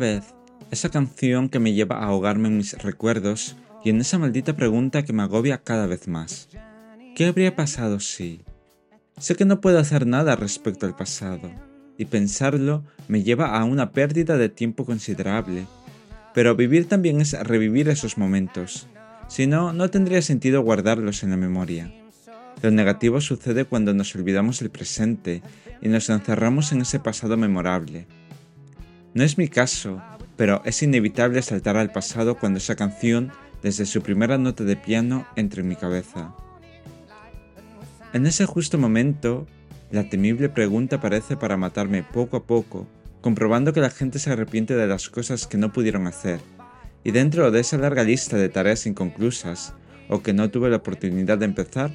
Vez, esa canción que me lleva a ahogarme en mis recuerdos y en esa maldita pregunta que me agobia cada vez más. ¿Qué habría pasado si? Sé que no puedo hacer nada respecto al pasado, y pensarlo me lleva a una pérdida de tiempo considerable. Pero vivir también es revivir esos momentos, si no, no tendría sentido guardarlos en la memoria. Lo negativo sucede cuando nos olvidamos del presente y nos encerramos en ese pasado memorable. No es mi caso, pero es inevitable saltar al pasado cuando esa canción, desde su primera nota de piano, entra en mi cabeza. En ese justo momento, la temible pregunta aparece para matarme poco a poco, comprobando que la gente se arrepiente de las cosas que no pudieron hacer, y dentro de esa larga lista de tareas inconclusas, o que no tuve la oportunidad de empezar,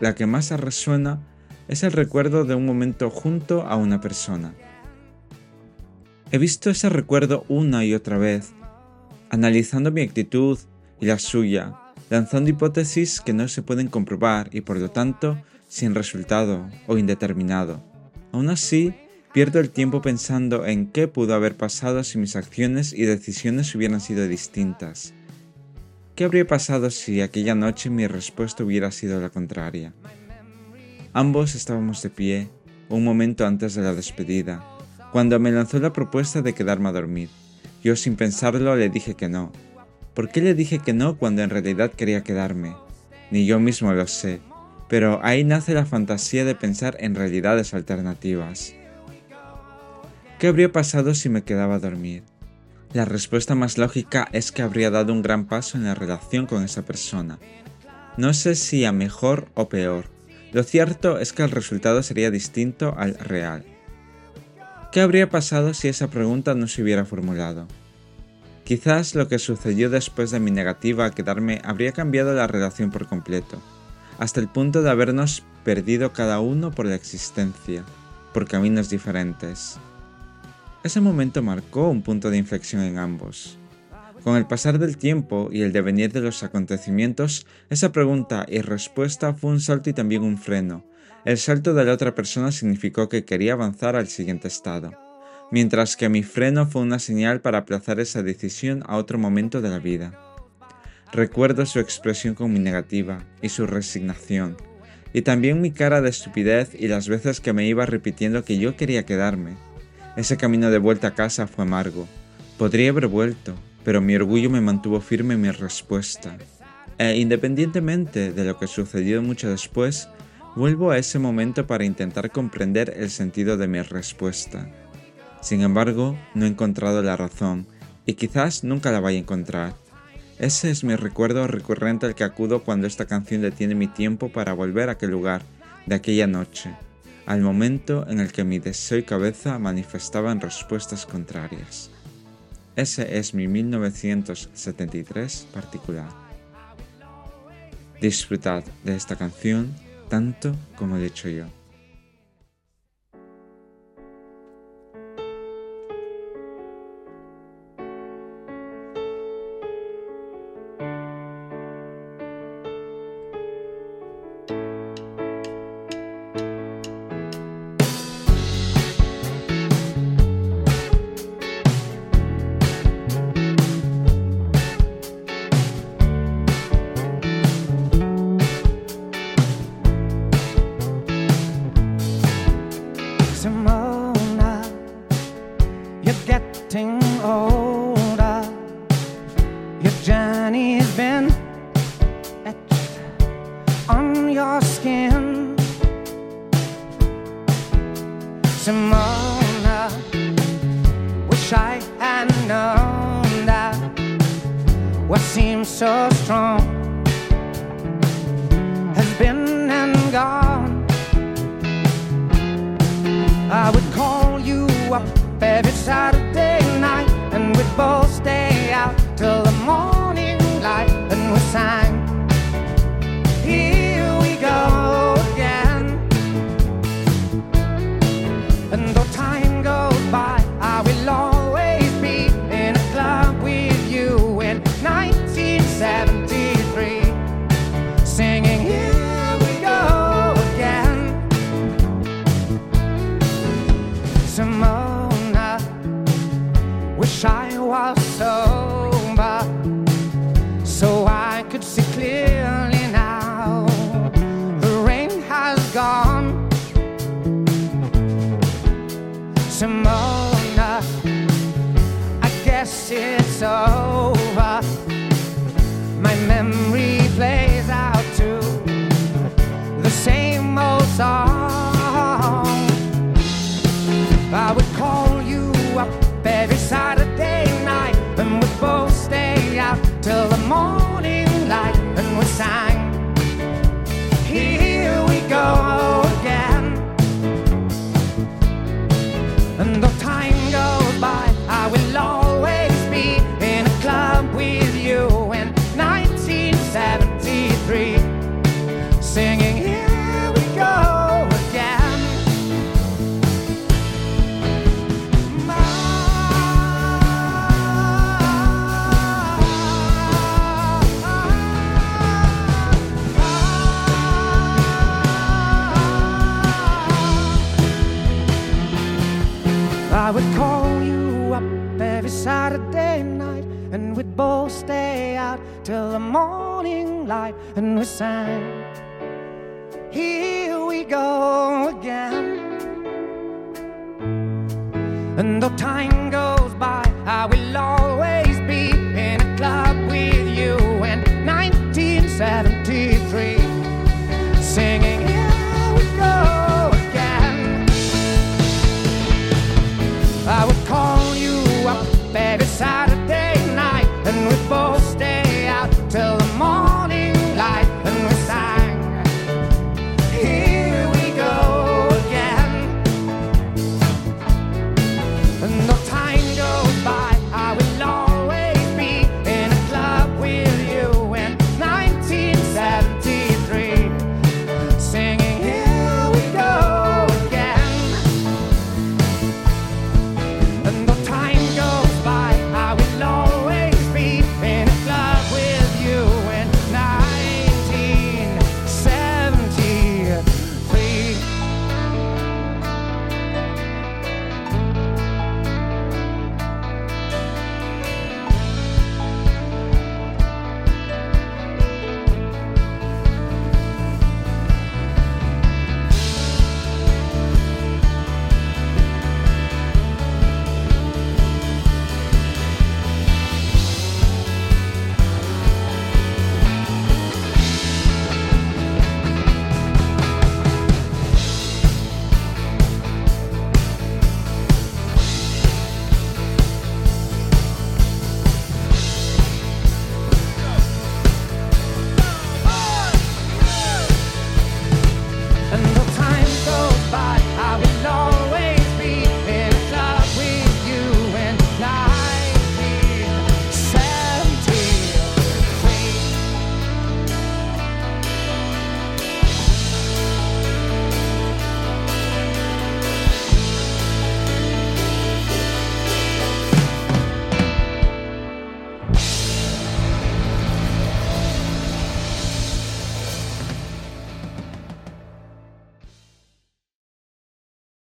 la que más resuena es el recuerdo de un momento junto a una persona. He visto ese recuerdo una y otra vez, analizando mi actitud y la suya, lanzando hipótesis que no se pueden comprobar y por lo tanto sin resultado o indeterminado. Aún así, pierdo el tiempo pensando en qué pudo haber pasado si mis acciones y decisiones hubieran sido distintas. ¿Qué habría pasado si aquella noche mi respuesta hubiera sido la contraria? Ambos estábamos de pie, un momento antes de la despedida, cuando me lanzó la propuesta de quedarme a dormir. Yo sin pensarlo le dije que no. ¿Por qué le dije que no cuando en realidad quería quedarme? Ni yo mismo lo sé, pero ahí nace la fantasía de pensar en realidades alternativas. ¿Qué habría pasado si me quedaba a dormir? La respuesta más lógica es que habría dado un gran paso en la relación con esa persona. No sé si a mejor o peor. Lo cierto es que el resultado sería distinto al real. ¿Qué habría pasado si esa pregunta no se hubiera formulado? Quizás lo que sucedió después de mi negativa a quedarme habría cambiado la relación por completo, hasta el punto de habernos perdido cada uno por la existencia, por caminos diferentes. Ese momento marcó un punto de inflexión en ambos. Con el pasar del tiempo y el devenir de los acontecimientos, esa pregunta y respuesta fue un salto y también un freno. El salto de la otra persona significó que quería avanzar al siguiente estado, mientras que mi freno fue una señal para aplazar esa decisión a otro momento de la vida. Recuerdo su expresión con mi negativa y su resignación, y también mi cara de estupidez y las veces que me iba repitiendo que yo quería quedarme, ese camino de vuelta a casa fue amargo. Podría haber vuelto, pero mi orgullo me mantuvo firme en mi respuesta. E independientemente de lo que sucedió mucho después, vuelvo a ese momento para intentar comprender el sentido de mi respuesta. Sin embargo, no he encontrado la razón, y quizás nunca la vaya a encontrar. Ese es mi recuerdo recurrente al que acudo cuando esta canción detiene mi tiempo para volver a aquel lugar, de aquella noche, al momento en el que mi deseo y cabeza manifestaban respuestas contrarias. Ese es mi 1973 particular. Disfrutad de esta canción tanto como he hecho yo. Simona. Wish I had known that what seems so strong has been and gone. I would call you up every Saturday Simona. Wish I was sober so I could see clearly now. The rain has gone. Simona, I guess it's over. Till the morning light, and we sang. Till the morning light, and we sang. Here we go again. And though time goes